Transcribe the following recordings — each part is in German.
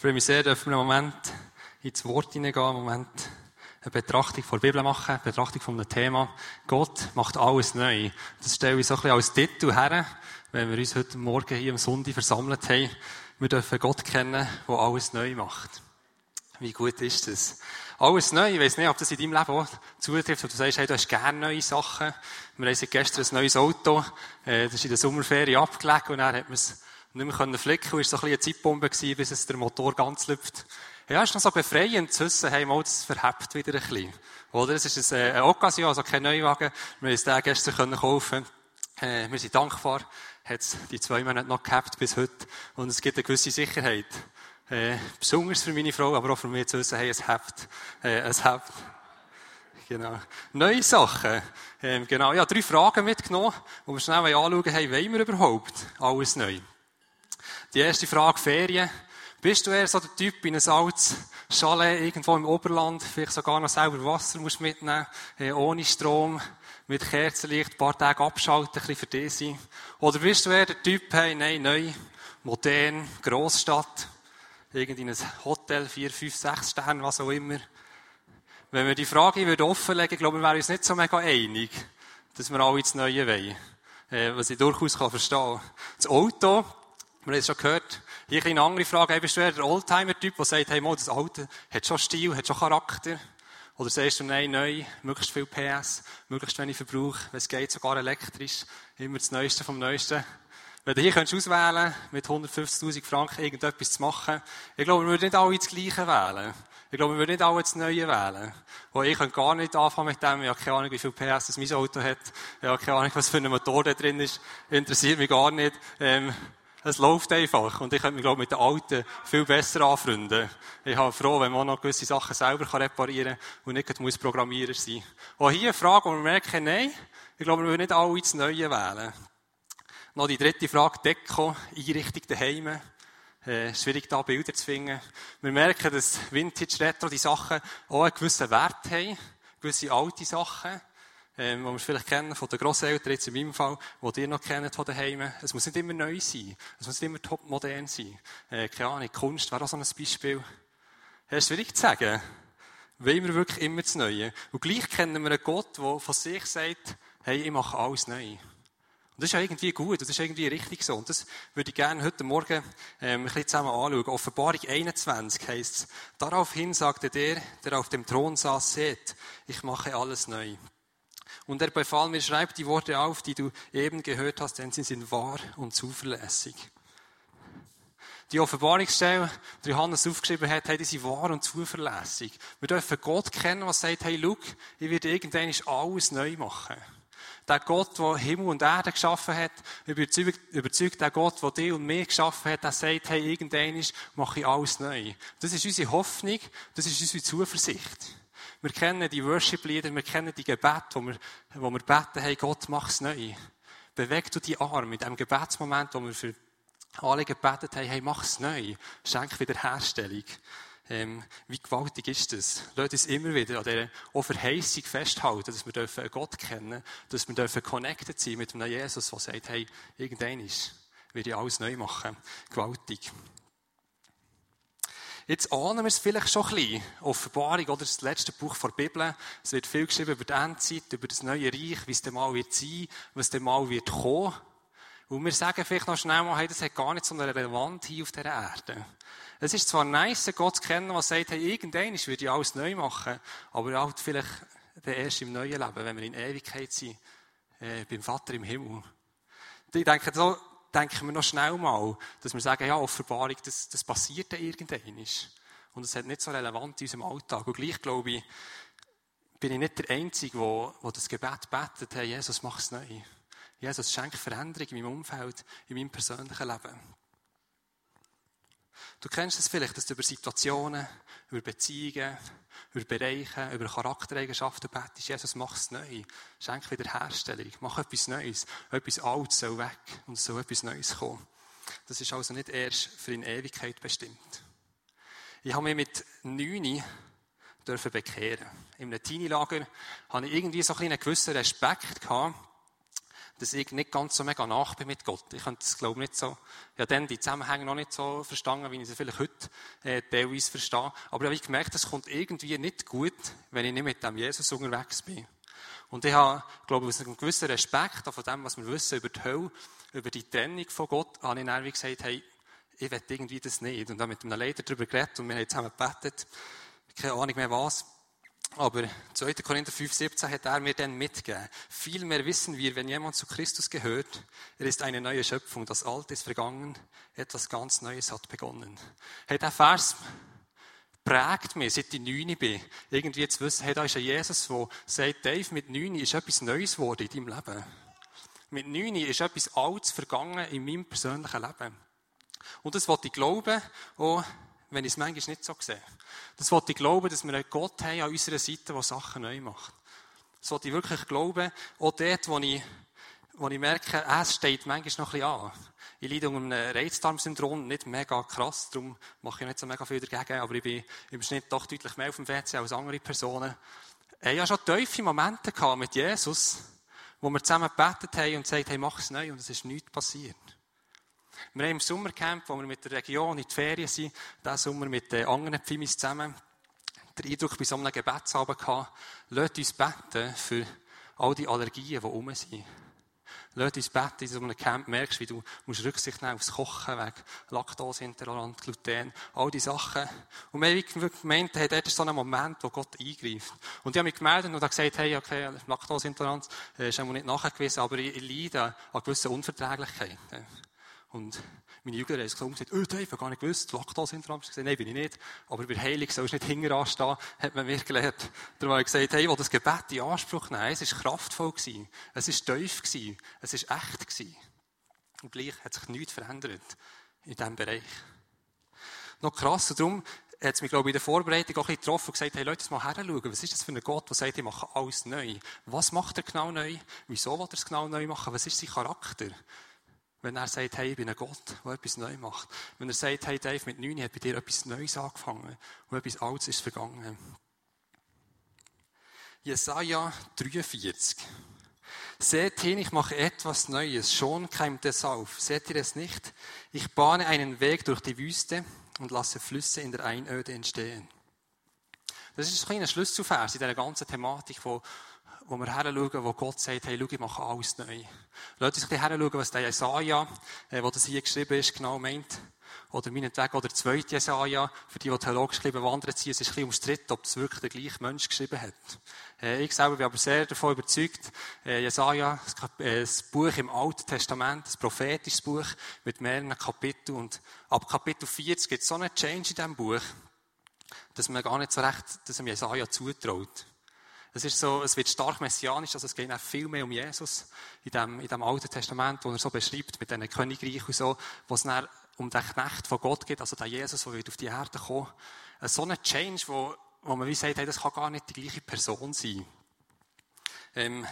freue mich sehr, dass wir einen Moment ins Wort hineingehen, einen Moment eine Betrachtung von der Bibel machen, eine Betrachtung von einem Thema. Gott macht alles neu. Das stelle ich so ein bisschen als Titel her, wenn wir uns heute Morgen hier am Sonntag versammelt haben. Wir dürfen Gott kennen, der alles neu macht. Wie gut ist das? Alles neu. Ich weiss nicht, ob das in deinem Leben auch zutrifft, ob du sagst, hey, du hast gerne neue Sachen. Wir haben gestern ein neues Auto. Äh, das ist in der Sommerferien abgelegt und dann hat man es nicht mehr flicken und es war so ein eine Zeitbombe gewesen, bis es der Motor ganz lüpft. Ja, es ist noch so befreiend zu wissen, hey, mal, das verhebt wieder ein bisschen. Oder? Es ist eine, eine Occasion, also kein Neuwagen. Wir haben es den gestern können kaufen. Äh, wir sind dankbar. Hat es die zwei Monate noch gehabt bis heute. Und es gibt eine gewisse Sicherheit. Äh, besonders für meine Frau, aber auch für mich zu wissen, hey, es hebt. Äh, es hebt. Genau. Neue Sachen. Ähm, genau. Ja, drei Fragen mitgenommen, wo wir schnell anschauen, hey, wollen wir überhaupt alles neu? Die erste Frage, Ferien. Bist du eher so der Typ in ein altes Chalet irgendwo im Oberland, vielleicht sogar noch selber Wasser musst mitnehmen, äh, ohne Strom, mit Kerzenlicht, ein paar Tage abschalten, ein bisschen für dich sein? Oder bist du eher der Typ, hey, nein, neu, modern, Grossstadt, irgendwie ein Hotel, vier, fünf, sechs Sterne, was auch immer? Wenn wir die Frage würden offenlegen, glaube ich, wären wir uns nicht so mega einig, dass wir alle ins Neue wollen. Äh, was ich durchaus kann verstehen. Das Auto, wir haben es schon gehört. Hier eine andere Frage. Hey, bist du eher der Oldtimer-Typ, der sagt, hey, mal, das Auto hat schon Stil, hat schon Charakter? Oder sagst du, nein, neu, möglichst viel PS, möglichst wenig Verbrauch, wenn es geht, sogar elektrisch, immer das Neueste vom Neuesten. Wenn du hier könntest auswählen mit 150.000 Franken irgendetwas zu machen, ich glaube, wir würden nicht alle das Gleiche wählen. Ich glaube, wir würden nicht alle das Neue wählen. Und ich könnte gar nicht anfangen mit dem, ich habe keine Ahnung, wie viel PS das mein Auto hat, ich habe keine Ahnung, was für ein Motor da drin ist, interessiert mich gar nicht. Ähm, es läuft einfach. Und ich könnte mich, glaube ich, mit den Alten viel besser anfreunden. Ich bin froh, wenn man noch gewisse Sachen selber reparieren kann und nicht muss Programmierer sein. Und hier eine Frage, wo wir merken, nein, ich glaube, wir wollen nicht alle das Neue wählen. Noch die dritte Frage, Deko, Einrichtung daheim. Äh, schwierig da Bilder zu finden. Wir merken, dass Vintage Retro die Sachen auch einen gewissen Wert haben. Gewisse alte Sachen ähm, die wir vielleicht kennen von den Grosseltern, jetzt in meinem Fall, die ihr noch kennt von daheim. Es muss nicht immer neu sein. Es muss nicht immer top modern sein. Äh, keine Ahnung, Kunst wäre auch so ein Beispiel. Es ist schwierig zu sagen. Wollen wir wirklich immer das Neue? Und gleich kennen wir einen Gott, der von sich sagt, hey, ich mache alles neu. Und das ist ja irgendwie gut, das ist irgendwie richtig so. Und das würde ich gerne heute Morgen ähm, ein bisschen zusammen anschauen. Offenbarung 21 heisst es, daraufhin sagte der, der auf dem Thron saß, seht, ich mache alles neu. Und er befahl mir, schreib die Worte auf, die du eben gehört hast, denn sie sind wahr und zuverlässig. Die Offenbarungsstelle, die Johannes aufgeschrieben hat, hey, die sind wahr und zuverlässig. Wir dürfen Gott kennen, was sagt, hey, look, ich werde irgendwann alles neu machen. Der Gott, der Himmel und Erde geschaffen hat, überzeugt, überzeugt der Gott, der dich und mich geschaffen hat, der sagt, hey, irgendwann mache ich alles neu. Das ist unsere Hoffnung, das ist unsere Zuversicht. Wir kennen die Worship-Lieder, wir kennen die Gebete, wo wir, wo wir beten, hey Gott, mach's neu. Beweg du die Arme in dem Gebetsmoment, wo wir für alle gebetet haben, hey, mach's neu. Schenk Wiederherstellung. Ähm, wie gewaltig ist das? Lass uns immer wieder an dieser Verheißung festhalten, dass wir dürfen Gott kennen, dass wir dürfen connected sein mit einem Jesus, der sagt, hey, irgendein ist, will ich alles neu machen. Gewaltig. Jetzt ahnen wir es vielleicht schon ein bisschen. Offenbarung, oder das letzte Buch der Bibel. Es wird viel geschrieben über die Endzeit, über das neue Reich, wie es dann mal wird sein, was dann mal wird kommen. Und wir sagen vielleicht noch schnell mal, hey, das hat gar nicht so eine Relevanz hier auf dieser Erde. Es ist zwar nice, Gott zu kennen, der sagt, hey, irgendwann würde ich alles neu machen, aber halt vielleicht erst im neuen Leben, wenn wir in Ewigkeit sind, äh, beim Vater im Himmel. Ich denke, so, denken wir noch schnell mal, dass wir sagen, ja, Offenbarung, das, das passiert dann irgendwann. Und es hat nicht so relevant in unserem Alltag. Und gleich, glaube ich, bin ich nicht der Einzige, der, der das Gebet betet, hey, Jesus, mach es neu. Jesus, schenk Veränderung in meinem Umfeld, in meinem persönlichen Leben. Du kennst es vielleicht, dass du über Situationen, über Beziehungen, über Bereiche, über Charaktereigenschaften betest. Jesus, mach es neu. Schenk Wiederherstellung. Mach etwas Neues. Etwas Altes soll weg und es soll etwas Neues kommen. Das ist also nicht erst für in Ewigkeit bestimmt. Ich habe mich mit neun dürfen bekehren. Einem Teenie-Lager hatte ich irgendwie so einen gewissen Respekt gehabt, dass ich nicht ganz so mega nach bin mit Gott. Ich könnte das, glaube ich, nicht so, ja, dann die Zusammenhänge noch nicht so verstanden, wie ich sie vielleicht heute äh, teilweise verstehe. Aber ich habe gemerkt, es kommt irgendwie nicht gut, wenn ich nicht mit dem Jesus unterwegs bin. Und ich habe, glaube ich, aus einem gewissen Respekt von dem, was wir wissen über die Hölle, über die Trennung von Gott, habe ich dann gesagt, hey, ich will irgendwie das nicht. Und habe mit einem Leiter darüber geredet und wir haben zusammen gebetet. Keine Ahnung mehr was. Aber 2. Korinther 5,17 hat er mir dann mitgegeben. Vielmehr wissen wir, wenn jemand zu Christus gehört, er ist eine neue Schöpfung. Das Alte ist vergangen, etwas ganz Neues hat begonnen. Hey, der Vers prägt mich, seit ich neun bin. Irgendwie zu wissen, hey, da ist ein Jesus, der sagt, Dave, mit neun ist etwas Neues geworden in deinem Leben. Mit neun ist etwas Altes vergangen in meinem persönlichen Leben. Und das wollte ich glauben, auch wenn ich es manchmal nicht so sehe. Das wollte ich glauben, dass wir einen Gott haben an unserer Seite, der Sachen neu macht. Das wollte ich wirklich glauben, auch dort, wo ich, wo ich merke, es steht manchmal noch ein bisschen an. Ich leide unter einem Reizdarmsyndrom, nicht mega krass, darum mache ich nicht so mega viel dagegen, aber ich bin im Schnitt doch deutlich mehr auf dem WC als andere Personen. Ich hatte schon tiefe Momente mit Jesus, wo wir zusammen gebetet haben und gesagt haben, mach es neu, und es ist nichts passiert. Wir haben im Sommercamp, wo wir mit der Region in die Ferien sind, diesen Sommer mit den anderen Pfimis zusammen, den Eindruck bei so einem Gebetsabend gehabt, lasst uns beten für all die Allergien, die rum sind. Lasst uns beten in so einem Camp, merkst wie du musst Rücksicht nehmen aufs Kochen, wegen Laktoseintolerant, Gluten, all diese Sachen. Und wir haben gemeint, hey, dort ist so ein Moment, wo Gott eingreift. Und ich habe mich gemeldet und habe gesagt, hey, okay, Laktoseintoleranz äh, ist einmal nicht nachgewiesen, aber ich leide an gewissen Unverträglichkeiten. Und meine Jünger haben gesagt, gesagt oh, Dave, ich habe gar nicht gewusst, Laktoseintoleranz. Ich gesagt, nein, bin ich nicht. Aber bei Heilung sollst du nicht hinten anstehen, hat man mir gelernt. Darum habe ich gesagt, hey, ich will das Gebet in Anspruch nehmen. Es war kraftvoll. Gewesen. Es war tief. Gewesen. Es war echt. Gewesen. Und gleich hat sich nichts verändert in diesem Bereich. Noch krass, darum hat es mich, glaube ich, in der Vorbereitung auch ein getroffen und gesagt, hey Leute, mal heranschauen. Was ist das für ein Gott, der sagt, ich mache alles neu? Was macht er genau neu? Wieso will er es genau neu machen? Was ist sein Charakter? Wenn er sagt, hey, ich bin ein Gott, der etwas neu macht. Wenn er sagt, hey Dave, mit neun hat bei dir etwas Neues angefangen und etwas Altes ist vergangen. Jesaja 43. Seht hin, ich mache etwas Neues, schon keimt es auf. Seht ihr es nicht? Ich bahne einen Weg durch die Wüste und lasse Flüsse in der Einöde entstehen. Das ist ein kleiner Schlüsselvers in dieser ganzen Thematik von wo wir heranschauen, wo Gott sagt, hey, schau, ich mache alles neu. Lasst uns ein heranschauen, was der Jesaja, äh, wo das hier geschrieben ist, genau meint. Oder meinetwegen, oder der zweite Jesaja, für die, die theologisch geschrieben wandern sind, es ist ein bisschen umstritten, ob das wirklich der gleiche Mensch geschrieben hat. Äh, ich selber bin aber sehr davon überzeugt, äh, Jesaja, äh, das Buch im Alten Testament, das prophetisches Buch mit mehreren Kapiteln und ab Kapitel 40 gibt es so einen Change in diesem Buch, dass man gar nicht so recht, dass ihm Jesaja zutraut. Es ist so, es wird stark messianisch, also es geht auch viel mehr um Jesus in dem, in dem Alten Testament, wo er so beschreibt, mit diesen Königreichen und so, wo es dann um den Knecht von Gott geht, also der Jesus, der auf die Erde kommen So ein Change, wo, wo man wie sagt, hey, das kann gar nicht die gleiche Person sein. Ähm,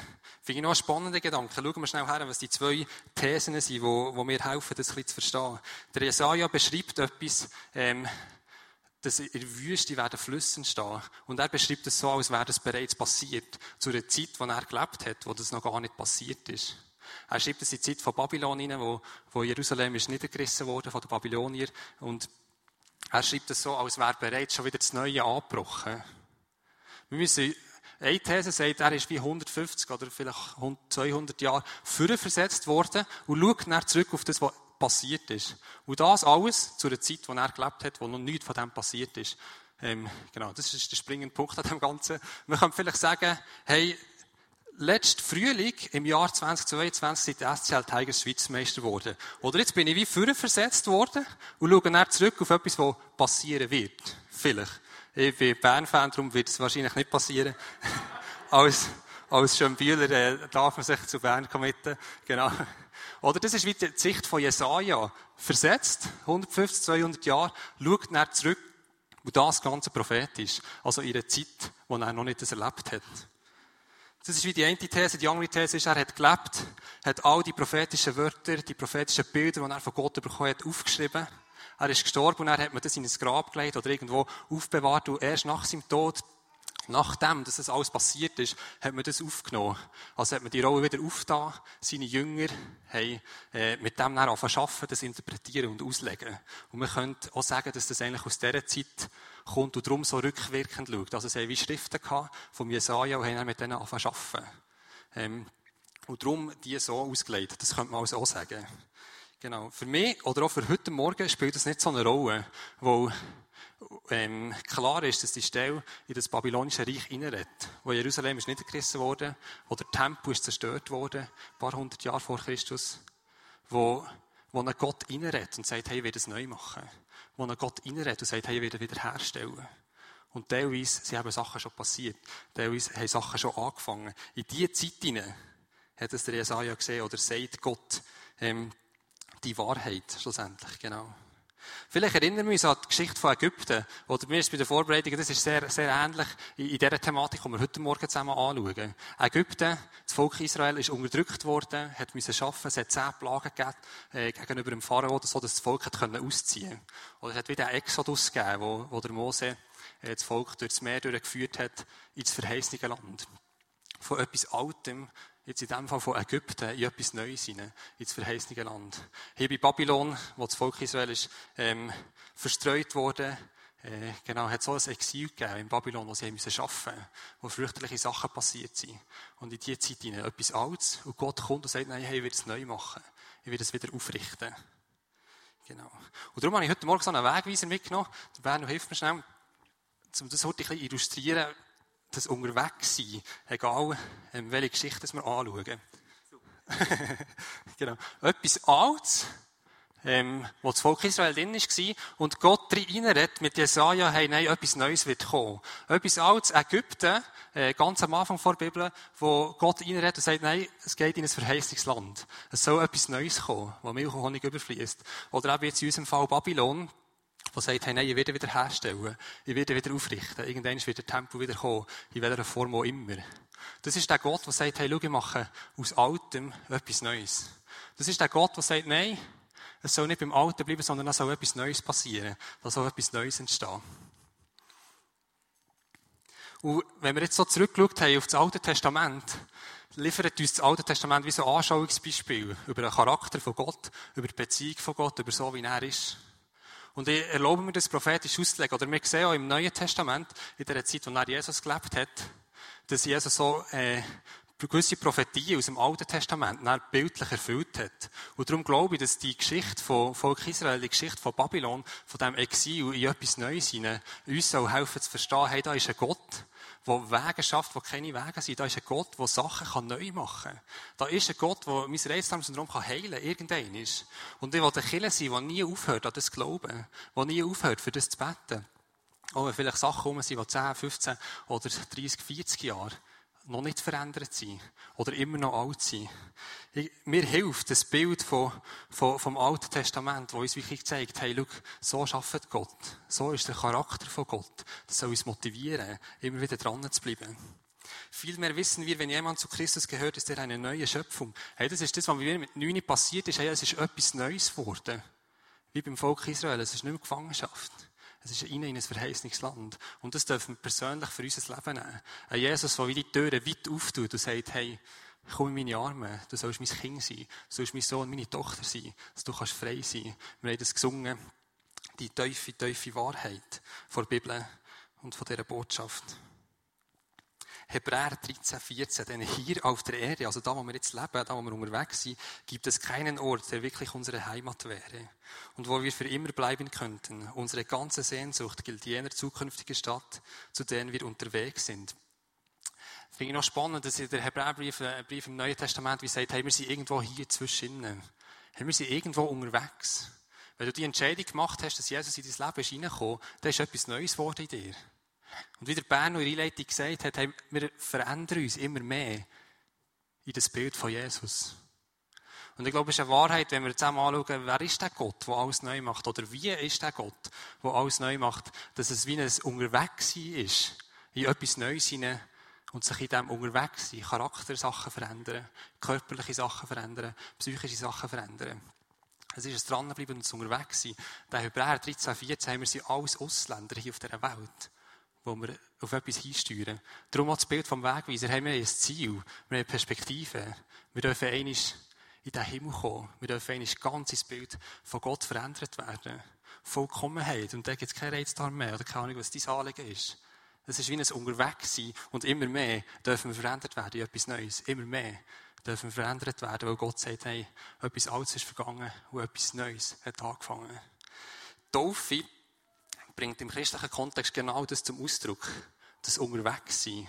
finde ich noch einen spannenden Gedanken. Schauen wir schnell her, was die zwei Thesen sind, wo, wo mir helfen, das ein bisschen zu verstehen. Der Jesaja beschreibt etwas, ähm, dass in der Wüste werden Flüsse entstehen. Und er beschreibt es so, als wäre das bereits passiert. Zu einer Zeit, wo er gelebt hat, wo das noch gar nicht passiert ist. Er schreibt es in die Zeit von Babylon hinein, wo, wo Jerusalem ist niedergerissen wurde von den Babyloniern. Und er schreibt es so, als wäre bereits schon wieder das Neue angebrochen. Wir müssen, eine These sagt, er ist wie 150 oder vielleicht 200 Jahre früher versetzt worden und schaut dann zurück auf das, was passiert ist. Und das alles zu einer Zeit, wo er gelebt hat, wo noch nichts von dem passiert ist. Ähm, genau, das ist der springende Punkt an dem Ganzen. Man kann vielleicht sagen, hey, letzten Frühling, im Jahr 2022, sind die SCL Tigers Schweizmeister geworden. Oder jetzt bin ich wie früher versetzt worden und schaue dann zurück auf etwas, was passieren wird. Vielleicht. Ich bin Bern-Fan, darum wird es wahrscheinlich nicht passieren. als, als Schönbühler äh, darf man sich zu Bern committen. Genau. Oder das ist wie die Sicht von Jesaja. Versetzt, 150, 200 Jahre, schaut nach zurück, wo das Ganze prophetisch, also in einer Zeit, wo er noch nicht das erlebt hat. Das ist wie die eine These. Die andere These ist, er hat gelebt, hat all die prophetischen Wörter, die prophetischen Bilder, die er von Gott bekommen hat, aufgeschrieben. Er ist gestorben und er hat man das in ein Grab gelegt oder irgendwo aufbewahrt und erst nach seinem Tod Nachdem dass das alles passiert ist, hat man das aufgenommen. Also hat man die Rolle wieder aufgetan. Seine Jünger haben äh, mit dem dann angefangen das interpretieren und auslegen. Und man könnte auch sagen, dass das eigentlich aus dieser Zeit kommt und darum so rückwirkend schaut. Also sie haben wie Schriften gehabt vom Jesaja und haben mit denen angefangen zu arbeiten. Ähm, und darum die so ausgelegt. Das könnte man also auch sagen. Genau. Für mich, oder auch für heute Morgen, spielt das nicht so eine Rolle, weil ähm, klar ist, dass die Stelle in das babylonische Reich hineinredet, wo Jerusalem ist niedergerissen wurde, wo der Tempel ist zerstört wurde, ein paar hundert Jahre vor Christus, wo, wo ein Gott hineinredet und sagt, hey, ich will das neu machen. Wo ein Gott hineinredet und sagt, hey, ich will das wiederherstellen. Und teilweise sind eben Sachen schon passiert. Teilweise haben Sachen schon angefangen. In diese Zeit hinein hat es der Jesaja gesehen oder sagt Gott ähm, die Wahrheit schlussendlich, genau. Vielleicht erinnern wir uns an die Geschichte von Ägypten. Oder mir ist bei der Vorbereitung, das ist sehr, sehr ähnlich in, in dieser Thematik, die wir heute Morgen zusammen anschauen. Ägypten, das Volk Israel, ist unterdrückt worden, hat müssen arbeiten, es hat zehn Plagen gegeben, äh, gegenüber dem Pharao, so dass das Volk hat können ausziehen Oder es hat wieder einen Exodus gegeben, wo, wo der Mose äh, das Volk durch das Meer durchgeführt hat, ins verheißene Land. Von etwas Altem jetzt in dem Fall von Ägypten in etwas Neues hinein, ins verheißene Land. Hier bei Babylon, wo das Volk Israel ist, ähm, verstreut wurde, äh, genau, hat so ein Exil gegeben in Babylon, wo sie haben müssen arbeiten, wo fürchterliche Sachen passiert sind. Und in dieser Zeit hinein etwas Altes, und Gott kommt und sagt, nein, hey, ich will es neu machen. Ich will es wieder aufrichten. Genau. Und darum habe ich heute Morgen so einen Wegweiser mitgenommen. Der Berno hilft mir schnell, um das heute ein bisschen illustrieren, das Unterwegssein, egal ähm, welche Geschichte wir anschauen. genau. Etwas Altes, ähm, wo das Volk Israel drin war, und Gott reinredet mit Jesaja, hey, nein, etwas Neues wird kommen. Etwas Altes, Ägypten, äh, ganz am Anfang vor der Bibel, wo Gott reinredet und sagt, nein, es geht in ein Verheißungsland. Es soll etwas Neues kommen, wo Milch und Honig überfließt. Oder eben jetzt in unserem Fall Babylon, der sagt, hey, nein, ich werde wieder herstellen, ich werde wieder aufrichten, irgendwann wird der Tempel wieder kommen, in welcher Form auch immer. Das ist der Gott, der sagt, hey, schau, ich mache aus Altem etwas Neues. Das ist der Gott, der sagt, nein, es soll nicht beim Alten bleiben, sondern es soll etwas Neues passieren, da soll etwas Neues entstehen. Und wenn wir jetzt so zurückgeschaut haben auf das Alte Testament, liefert uns das Alte Testament wie so ein Anschauungsbeispiel über den Charakter von Gott, über die Beziehung von Gott, über so, wie er ist. Und ich erlaube mir das prophetisch auszulegen. Oder wir sehen auch im Neuen Testament, in der Zeit, in der Jesus gelebt hat, dass Jesus so äh, gewisse Prophetien aus dem Alten Testament bildlich erfüllt hat. Und darum glaube ich, dass die Geschichte von Volk Israel, die Geschichte von Babylon, von dem Exil in etwas Neues hinein, uns soll helfen zu verstehen, hey, da ist ein Gott, der Wege schafft, wo keine Wege sind. Da ist ein Gott, der Sachen kann neu machen kann. Da ist ein Gott, der mein Reizdarmsyndrom heilen kann, irgendein ist. Und ich will ein Killer sein, der nie aufhört an das zu glauben, der nie aufhört, für das zu beten. Auch wenn vielleicht Sachen rum sind, die 10, 15 oder 30, 40 Jahre noch nicht verändert sind oder immer noch alt sind. mir hilft das Bild von, von, vom Alten Testament, wo uns wirklich zeigt, hey, schau, so schafft Gott. So ist der Charakter von Gott. Das soll uns motivieren, immer wieder dran zu bleiben. Vielmehr wissen wir, wenn jemand zu Christus gehört, ist er eine neue Schöpfung. Hey, das ist das, was mir mit 9 passiert ist. Hey, es ist etwas Neues geworden. Wie beim Volk Israel. Es ist nicht mehr Gefangenschaft. Es ist in ein verheißendes Land. Und das dürfen wir persönlich für unser Leben nehmen. Ein Jesus, der wie die Türen weit auftut und sagt, hey, komm in meine Arme, du sollst mein Kind sein, du sollst mein Sohn, meine Tochter sein, dass du kannst frei sein. Wir haben das gesungen, die tiefe, tiefe Wahrheit von der Bibel und von dieser Botschaft. Hebräer 13, 14, denn hier auf der Erde, also da, wo wir jetzt leben, da, wo wir unterwegs sind, gibt es keinen Ort, der wirklich unsere Heimat wäre und wo wir für immer bleiben könnten. Unsere ganze Sehnsucht gilt jener zukünftigen Stadt, zu der wir unterwegs sind. Finde ich noch spannend, dass in der Hebräerbrief, ein Brief im Neuen Testament, wie sagt, hey, wir sind irgendwo hier zwischen. Hey, wir sind irgendwo unterwegs. Wenn du die Entscheidung gemacht hast, dass Jesus in dein Leben ist reingekommen, dann ist etwas Neues geworden in dir. Und wie der Berno in der Einleitung gesagt hat, wir verändern uns immer mehr in das Bild von Jesus. Und ich glaube, es ist eine Wahrheit, wenn wir zusammen anschauen, wer ist der Gott, der alles neu macht? Oder wie ist der Gott, der alles neu macht? Dass es wie ein Unterwegssein ist, in etwas Neues hinein und sich in diesem Unterwegssein Charaktersachen verändern, körperliche Sachen verändern, psychische Sachen verändern. Es ist ein Dranbleiben und ein Unterwegssein. Der Hebräer 13, 14 haben wir sie alles Ausländer hier auf dieser Welt. Wo wir auf etwas hinsteuern. Darum auch das Bild vom Wegweiser. Haben wir ein Ziel, wir haben Perspektive. Wir dürfen einmal in den Himmel kommen. Wir dürfen einmal ganz ins Bild von Gott verändert werden. Vollkommenheit. Und da gibt es mehr oder keine Ahnung, was dein Anliegen ist. Es ist wie ein Unterwegssein. Und immer mehr dürfen wir verändert werden in etwas Neues. Immer mehr dürfen wir verändert werden, weil Gott sagt, hey, etwas Altes ist vergangen und etwas Neues hat angefangen. Taufe bringt im christlichen Kontext genau das zum Ausdruck. Das Unterwegssein.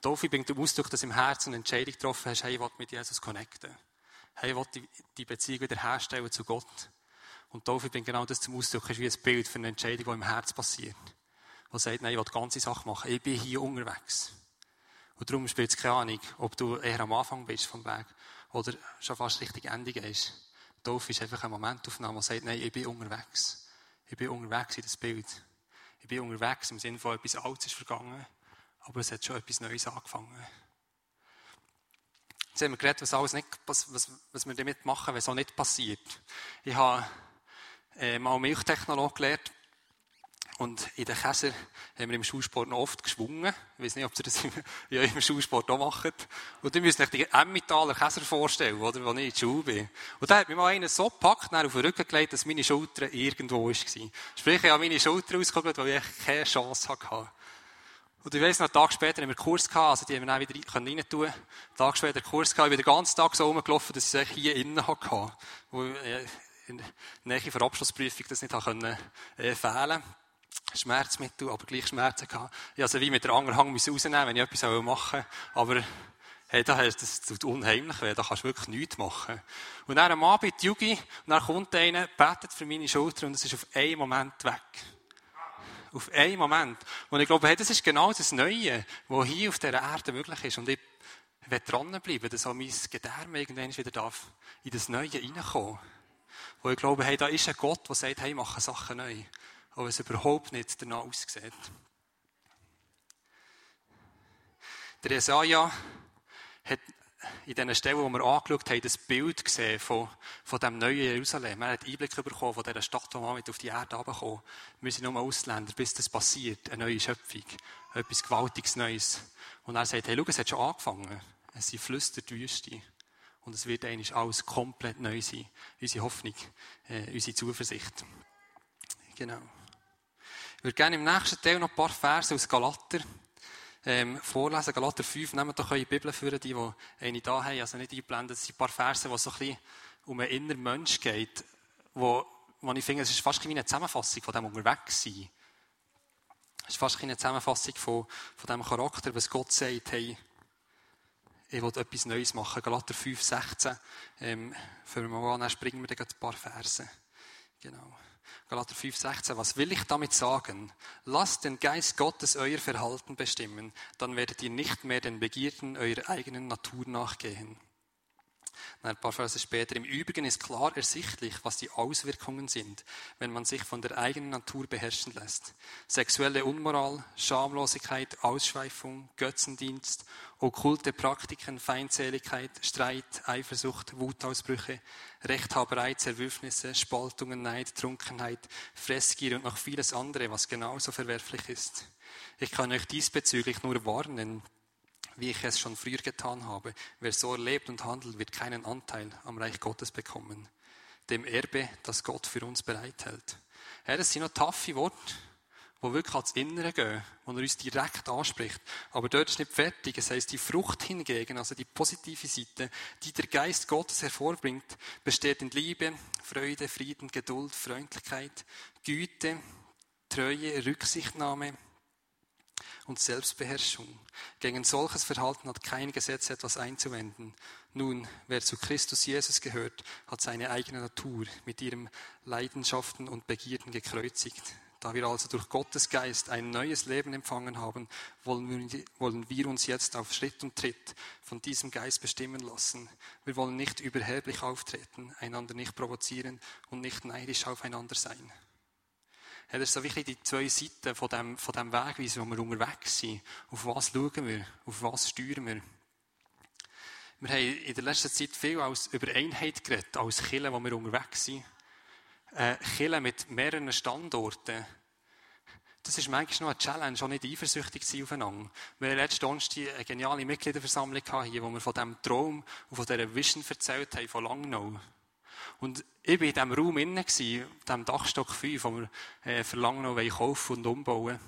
Taufe bringt zum Ausdruck, dass im Herzen eine Entscheidung getroffen hast, hey, ich will mit Jesus connecten. Hey, ich will die Beziehung wieder herstellen zu Gott. Und Taufe bringt genau das zum Ausdruck. Ist wie ein Bild für eine Entscheidung, die im Herz passiert. Die sagt, nein, ich will die ganze Sache machen. Ich bin hier unterwegs. Und darum spielt es keine Ahnung, ob du eher am Anfang bist vom Weg oder schon fast richtig Ende gehst. Taufe ist einfach eine Momentaufnahme, die sagt, nein, ich bin unterwegs. Ich bin unterwegs in das Bild. Ich bin unterwegs im Sinne von etwas Altes ist vergangen, aber es hat schon etwas Neues angefangen. Jetzt haben wir geredet, was, alles nicht, was, was, was wir damit machen, wenn es auch nicht passiert. Ich habe äh, mal Milchtechnolog gelernt und in den Käser haben wir im Schulsport noch oft geschwungen. Ich weiß nicht, ob ihr das im, ja, im Schulsport auch macht. Und ihr müsst euch die Emmentaler Käser vorstellen, oder, wo ich in der Schule bin. Und da hat mich mal einer so gepackt, auf den Rücken gelegt, dass meine Schulter irgendwo war. Sprich, ich habe meine Schulter ausgeholt, weil ich keine Chance hatte. Und ich weiss noch, einen Tag später haben wir einen Kurs gehabt, also die haben wir dann wieder rein tun. Einen Tag später einen Kurs gehabt, ich bin den ganzen Tag so rumgelaufen, dass ich es hier innen hatte. Wo ich in der Nähe der Abschlussprüfung das nicht äh, fehlen Schmerzmittel, aber gleich Schmerzen gehabt. Ich also wie mit der Angerhang rausnehmen, wenn ich etwas machen wollte. Aber hey, das tut unheimlich weh, da kannst du wirklich nichts machen. Und dann am Abend die Yugi, und dann kommt einer, betet für meine Schulter und es ist auf einen Moment weg. Auf einen Moment. Und ich glaube, hey, das ist genau das Neue, was hier auf dieser Erde möglich ist. Und ich will dranbleiben, dass auch mein Gedärme irgendwann wieder darf in das Neue reinkommen. Wo ich glaube, hey, da ist ein Gott, der sagt, hey, mache Sachen neu aber es überhaupt nicht danach aussieht. Der Jesaja hat in diesen Stellen, die wir angeschaut haben, das Bild gesehen von, von dem neuen Jerusalem. Er hat Einblick bekommen von dieser Stadt, die mit auf die Erde herabgekommen Wir sind nur Ausländer, bis das passiert. Eine neue Schöpfung. Etwas Gewaltiges Neues. Und er sagt, hey, schau, es hat schon angefangen. Es sind Flüster die Wüste. Und es wird eigentlich alles komplett neu sein. Unsere Hoffnung, äh, unsere Zuversicht. Genau. Ich würde gerne im nächsten Teil noch ein paar Verse aus Galater ähm, vorlesen. Galater 5, nehmt doch eure Bibel für die, die eine da haben, also nicht einblenden. Das sind ein paar Verse, wo es so ein bisschen um einen inneren Mensch geht, wo, wo ich finde, es ist fast wie eine Zusammenfassung von dem Unterwegssein. Es ist fast eine Zusammenfassung von, von dem Charakter, was Gott sagt, hey, ich will etwas Neues machen. Galater 5, 16. Ähm, für mal an, dann springen wir dann ein paar Verse. Genau. Galater 5, 16. Was will ich damit sagen? Lasst den Geist Gottes euer Verhalten bestimmen, dann werdet ihr nicht mehr den Begierden eurer eigenen Natur nachgehen. Ein paar Verse später. Im Übrigen ist klar ersichtlich, was die Auswirkungen sind, wenn man sich von der eigenen Natur beherrschen lässt. Sexuelle Unmoral, Schamlosigkeit, Ausschweifung, Götzendienst, okkulte Praktiken, Feindseligkeit, Streit, Eifersucht, Wutausbrüche, Rechthaberei, Zerwürfnisse, Spaltungen, Neid, Trunkenheit, Fressgier und noch vieles andere, was genauso verwerflich ist. Ich kann euch diesbezüglich nur warnen, wie ich es schon früher getan habe. Wer so lebt und handelt, wird keinen Anteil am Reich Gottes bekommen. Dem Erbe, das Gott für uns bereithält. Ja, das sind noch taffe Worte, die wirklich ans Innere gehen, wo er uns direkt anspricht. Aber dort ist nicht fertig. Es heißt, die Frucht hingegen, also die positive Seite, die der Geist Gottes hervorbringt, besteht in Liebe, Freude, Frieden, Geduld, Freundlichkeit, Güte, Treue, Rücksichtnahme, und Selbstbeherrschung. Gegen solches Verhalten hat kein Gesetz etwas einzuwenden. Nun, wer zu Christus Jesus gehört, hat seine eigene Natur mit ihren Leidenschaften und Begierden gekreuzigt. Da wir also durch Gottes Geist ein neues Leben empfangen haben, wollen wir, wollen wir uns jetzt auf Schritt und Tritt von diesem Geist bestimmen lassen. Wir wollen nicht überheblich auftreten, einander nicht provozieren und nicht neidisch aufeinander sein. Das ist so wirklich die zwei Seiten von dem, von dem Wegweisen, wo wir unterwegs sind. Auf was schauen wir? Auf was steuern wir? Wir haben in der letzten Zeit viel als über Einheit geredet, als Kille, wo wir unterwegs sind. Äh, Kille mit mehreren Standorten. das ist manchmal noch eine Challenge, auch nicht eifersüchtig zu sein aufeinander. Wir hatten letzten Donnerstag eine geniale Mitgliederversammlung hier, wo wir von diesem Traum und von dieser Vision erzählt haben, von Langnau. Und ich war in diesem Raum innen, in diesem Dachstock 5, wo wir äh, für Langnau kaufen und umbauen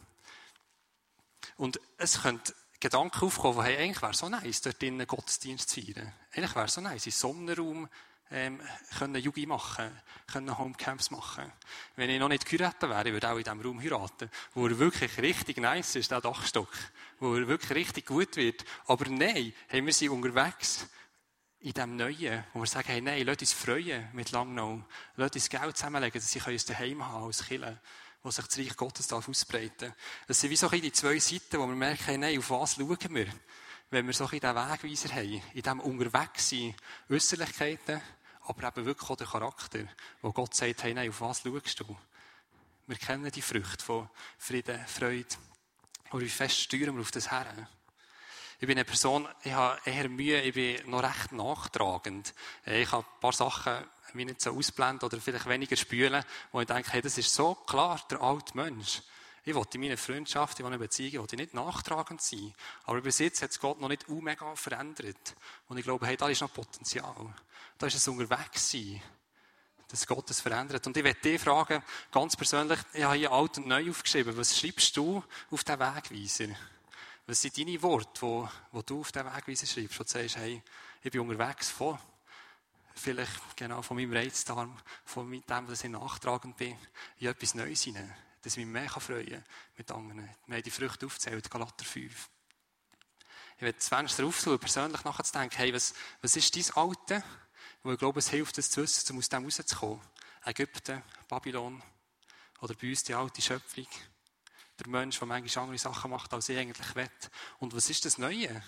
Und es könnte Gedanken aufkommen, hey, eigentlich wäre es so nice, dort drinnen Gottesdienst zu feiern. Eigentlich wäre es so nice, im Sonnenraum ähm, können Yugi machen, können Homecamps machen. Wenn ich noch nicht geheiratet wäre, ich würde auch in diesem Raum heiraten, wo er wirklich richtig nice ist, der Dachstock, wo er wirklich richtig gut wird. Aber nein, haben wir sie unterwegs in dem Neuen, wo wir sagen, hey, nein, lasst uns freuen mit Langnau, lasst uns Geld zusammenlegen, dass sie uns daheim haben als Killer, wo sich das Reich Gottes darf ausbreiten. Das sind wie so die zwei Seiten, wo wir merken, hey, nein, auf was schauen wir? Wenn wir so ein diesen Wegweiser haben, in diesem Unterwegssein, Äußerlichkeiten, aber eben wirklich auch der Charakter, wo Gott sagt, hey, nein, auf was schaust du? Wir kennen die Früchte von Frieden, Freude. Aber wie fest steuern wir auf das her? Ich bin eine Person, ich habe eher Mühe, ich bin noch recht nachtragend. Ich habe ein paar Sachen wie nicht so ausblenden oder vielleicht weniger spülen, wo ich denke, hey, das ist so klar, der alte Mensch. Ich wollte in meiner Freundschaft, in meiner Beziehung, wollte nicht nachtragend sein. Aber bis jetzt hat es Gott noch nicht mega verändert. Und ich glaube, hey, da ist noch Potenzial. Da ist es unterwegs sein, dass Gott es verändert. Und ich werde dich fragen, ganz persönlich, ich habe hier alt und neu aufgeschrieben, was schreibst du auf den Wegweiser? Was sind deine Worte, wo, wo du auf den Wegweiser schreibst, wo du sagst, hey, ich bin unterwegs von, vielleicht genau von meinem Reizdarm, von dem, dass ich nachtragend bin, in etwas Neues hinein, dass ich mich mehr freuen kann mit anderen. Wir haben die Früchte aufgezählt, Galater 5. Ich werde das Fenster aufsuchen, persönlich nachzudenken, hey, was, was ist dein Alte? Weil ich glaube, es hilft, das zu wissen, um aus dem rauszukommen. Ägypten, Babylon oder bei uns die alte Schöpfung. Der Mensch, der manchmal andere Sachen macht, als ich eigentlich will. Und was ist das Neue?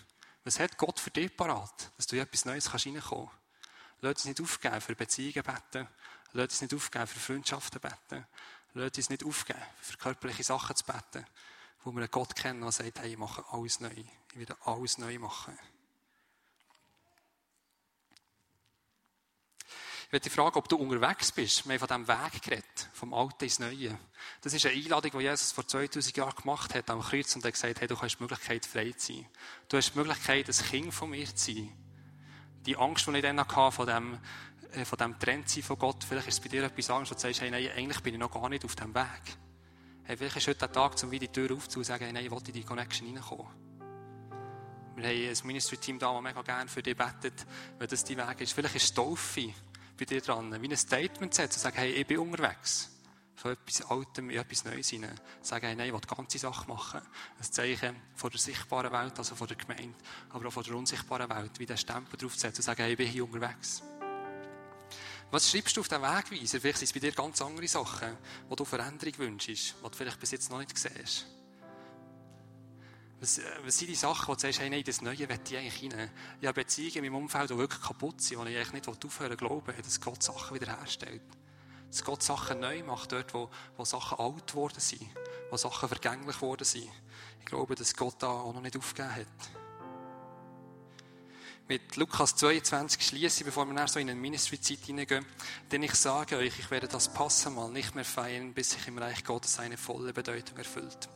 Was hat Gott für dich parat, dass du in etwas Neues reinkommen kannst? Lass uns nicht aufgeben für Beziehungen beten. Lass uns nicht aufgeben für Freundschaften beten. Lass uns nicht aufgeben für körperliche Sachen zu beten, wo wir einen Gott kennen, der sagt, hey, ich mache alles neu. Ich werde alles neu machen. Ich möchte fragen, ob du unterwegs bist. Wir haben von diesem Weg geredet, vom Alten ins Neue. Das ist eine Einladung, die Jesus vor 2000 Jahren gemacht hat am Kreuz und hat gesagt, hey, du hast die Möglichkeit, frei zu sein. Du hast die Möglichkeit, ein Kind von mir zu sein. Die Angst, die ich dann hatte, von dem, äh, von dem Trend sein von Gott, vielleicht ist es bei dir etwas Angst, wo du sagst, hey, nein, eigentlich bin ich noch gar nicht auf diesem Weg. Hey, vielleicht ist heute der Tag, um wieder die Tür aufzusagen, sagen, hey, nein, ich will in die Connection reinkommen. Wir haben ein Ministry-Team da, das mega gerne für dich betet, wenn das dein Weg ist. Vielleicht ist es Taufe bei dir dran, wie ein Statement setzen, sagen, hey, ich bin unterwegs. Von etwas Altem in etwas Neues hinein. Sagen, hey, nein, ich will die ganze Sache machen. Ein Zeichen von der sichtbaren Welt, also von der Gemeinde, aber auch von der unsichtbaren Welt, wie der Stempel draufzusetzen und sagen, hey, ich bin hier unterwegs. Was schreibst du auf den Wegweiser? Vielleicht sind es bei dir ganz andere Sachen, wo du Veränderung wünschst, die du vielleicht bis jetzt noch nicht siehst. Was, äh, was sind die Sachen, wo du sagst, hey, nein, das Neue will ich eigentlich rein? Ich habe Beziehungen in meinem Umfeld, die wirklich kaputt sind, wo ich eigentlich nicht aufhören will, glauben, dass Gott Sachen wiederherstellt. Dass Gott Sachen neu macht, dort, wo, wo Sachen alt geworden sind, wo Sachen vergänglich geworden sind. Ich glaube, dass Gott da auch noch nicht aufgegeben hat. Mit Lukas 22 schließe, bevor wir so in eine Ministry-Zeit hineingehen. Denn ich sage euch, ich werde das Passamal nicht mehr feiern, bis sich im Reich Gottes eine volle Bedeutung erfüllt.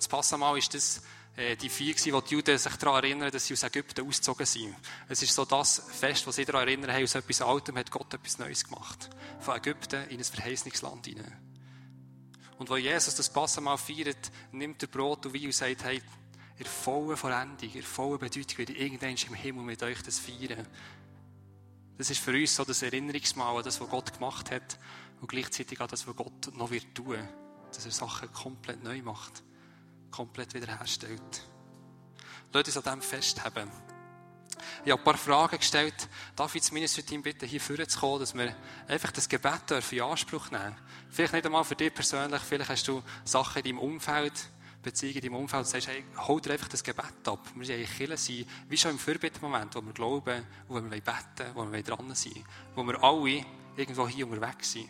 Das Passamal ist das, äh, die vier gewesen, die Juden sich daran erinnern, dass sie aus Ägypten ausgezogen sind. Es ist so das Fest, wo sie daran erinnern, hey, aus etwas Altem hat Gott etwas Neues gemacht. Von Ägypten in ein Verheißungsland hinein. Und wo Jesus das Passamal feiert, nimmt er Brot und Wein und sagt, hey, ihr vollen Vollendung, ihr vollen Bedeutung werde ich irgendwann im Himmel mit euch das feiern. Das ist für uns so das Erinnerungsmal an das, was Gott gemacht hat und gleichzeitig an das, was Gott noch wird tun. Dass er Sachen komplett neu macht komplett wiederherstellt. Lass uns an dem festhalten. Ich habe ein paar Fragen gestellt. Darf ich das Ministry-Team bitten, hier vorzukommen, dass wir einfach das Gebet dürfen in Anspruch nehmen Vielleicht nicht einmal für dich persönlich, vielleicht hast du Sachen in deinem Umfeld, Beziehungen in deinem Umfeld, sagst, hey, hol dir einfach das Gebet ab. Wir sind eigentlich Kirche sein, wie schon im Fürbittmoment, wo wir glauben, wo wir beten wo wir dran sind, wo wir alle irgendwo hier unterwegs sind.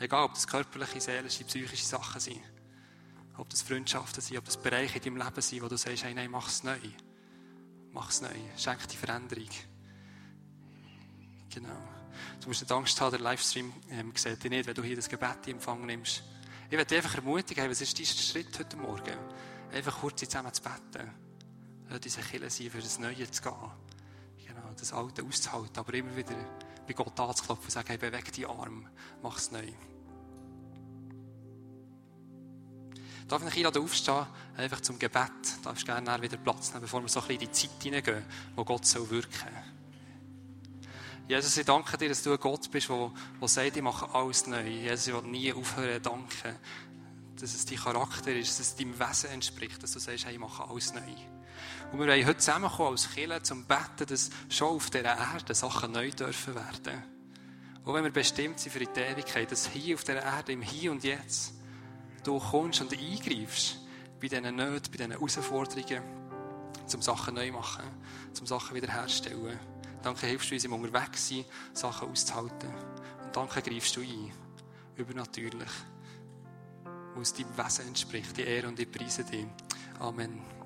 Egal, ob das körperliche, seelische, psychische Sachen sind. Ob das Freundschaften sind, ob das Bereiche in deinem Leben sind, wo du sagst, hey, nein, mach es neu. Mach es neu. Schenk die Veränderung. Genau. Du musst nicht Angst haben, der Livestream ähm, sieht dich nicht, wenn du hier das Gebet in Empfang nimmst. Ich werde dich einfach ermutigen, was ist dein Schritt heute Morgen? Einfach kurz zusammen zu beten. Lass diese Kille sein, für das Neue zu gehen. Genau, das Alte auszuhalten, aber immer wieder bei Gott anzuklopfen und sagen, hey, beweg die Arm, mach es neu. Darf ich einladen, aufstehen, einfach zum Gebet? Darfst du gerne wieder Platz nehmen, bevor wir so ein bisschen in die Zeit hineingehen, wo Gott soll wirken Jesus, ich danke dir, dass du ein Gott bist, der, sagt, ich mache alles neu. Jesus, ich will nie aufhören danken, dass es dein Charakter ist, dass es deinem Wesen entspricht, dass du sagst, hey, ich mache alles neu. Und wir wollen heute zusammenkommen als Kirche zum Betten, dass schon auf dieser Erde Sachen neu dürfen werden. Auch wenn wir bestimmt sind für die Ewigkeit, dass hier auf dieser Erde, im Hier und Jetzt, du kommst und eingreifst bei diesen Nöten, bei diesen Herausforderungen, um Sachen neu zu machen, um Sachen wiederherzustellen. Danke, hilfst du uns im Unterwegssein, Sachen auszuhalten. Und danke, greifst du ein, übernatürlich, wo es deinem Wesen entspricht, die Ehre und die Preise dir. Amen.